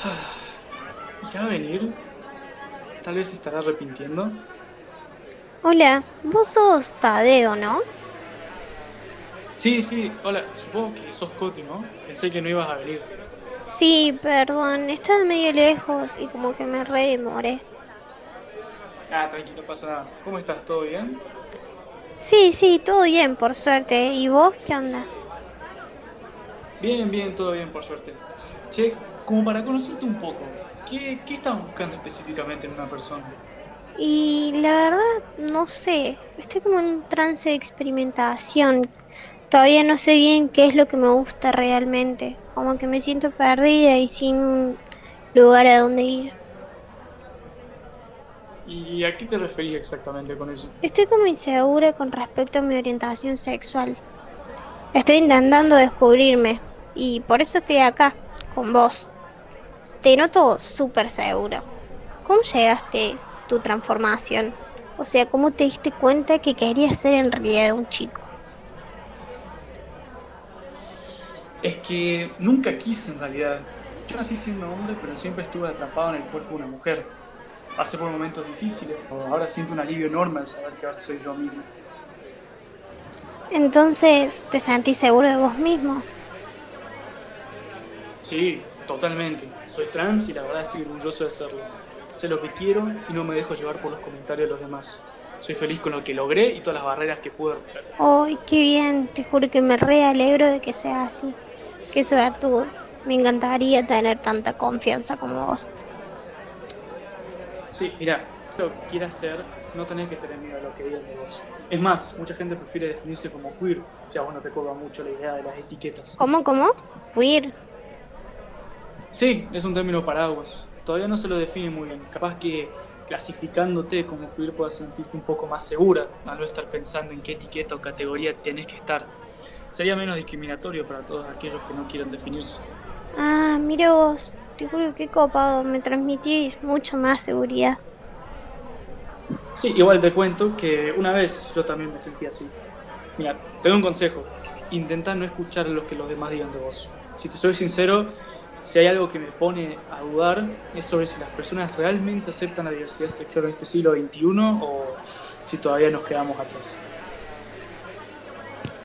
¿Ya va a venir? Tal vez se estará arrepintiendo. Hola, vos sos Tadeo, ¿no? Sí, sí, hola, supongo que sos Coti, ¿no? Pensé que no ibas a venir. Sí, perdón, estaba medio lejos y como que me re demoré. Ah, tranquilo, pasa nada. ¿Cómo estás? ¿Todo bien? Sí, sí, todo bien, por suerte. ¿Y vos qué onda? Bien, bien, todo bien, por suerte. Che, como para conocerte un poco, ¿qué, qué estás buscando específicamente en una persona? Y la verdad, no sé, estoy como en un trance de experimentación. Todavía no sé bien qué es lo que me gusta realmente. Como que me siento perdida y sin lugar a dónde ir. ¿Y a qué te referís exactamente con eso? Estoy como insegura con respecto a mi orientación sexual. Estoy intentando descubrirme y por eso estoy acá, con vos. Te noto súper segura. ¿Cómo llegaste tu transformación? O sea, ¿cómo te diste cuenta que querías ser en realidad un chico? Es que nunca quise en realidad. Yo nací siendo hombre, pero siempre estuve atrapado en el cuerpo de una mujer. Pasé por momentos difíciles, pero ahora siento un alivio enorme al saber que ahora soy yo mismo. Entonces, ¿te sentís seguro de vos mismo? Sí, totalmente. Soy trans y la verdad estoy orgulloso de serlo. Sé lo que quiero y no me dejo llevar por los comentarios de los demás. Soy feliz con lo que logré y todas las barreras que pude romper. ¡Ay, qué bien! Te juro que me re alegro de que sea así. Qué suerte. Me encantaría tener tanta confianza como vos. Sí, mira, si lo que quieras ser, no tenés que tener miedo a lo que digan de vos. Es más, mucha gente prefiere definirse como queer si a vos no te cobra mucho la idea de las etiquetas. ¿Cómo, cómo? Queer. Sí, es un término paraguas. Todavía no se lo define muy bien. Capaz que clasificándote como queer puedas sentirte un poco más segura al no estar pensando en qué etiqueta o categoría tenés que estar. Sería menos discriminatorio para todos aquellos que no quieran definirse. Ah, mira vos, te juro que copado, me transmitís mucho más seguridad. Sí, igual te cuento que una vez yo también me sentí así. Mira, te doy un consejo. Intenta no escuchar lo que los demás digan de vos. Si te soy sincero, si hay algo que me pone a dudar es sobre si las personas realmente aceptan la diversidad sexual en este siglo XXI o si todavía nos quedamos atrás.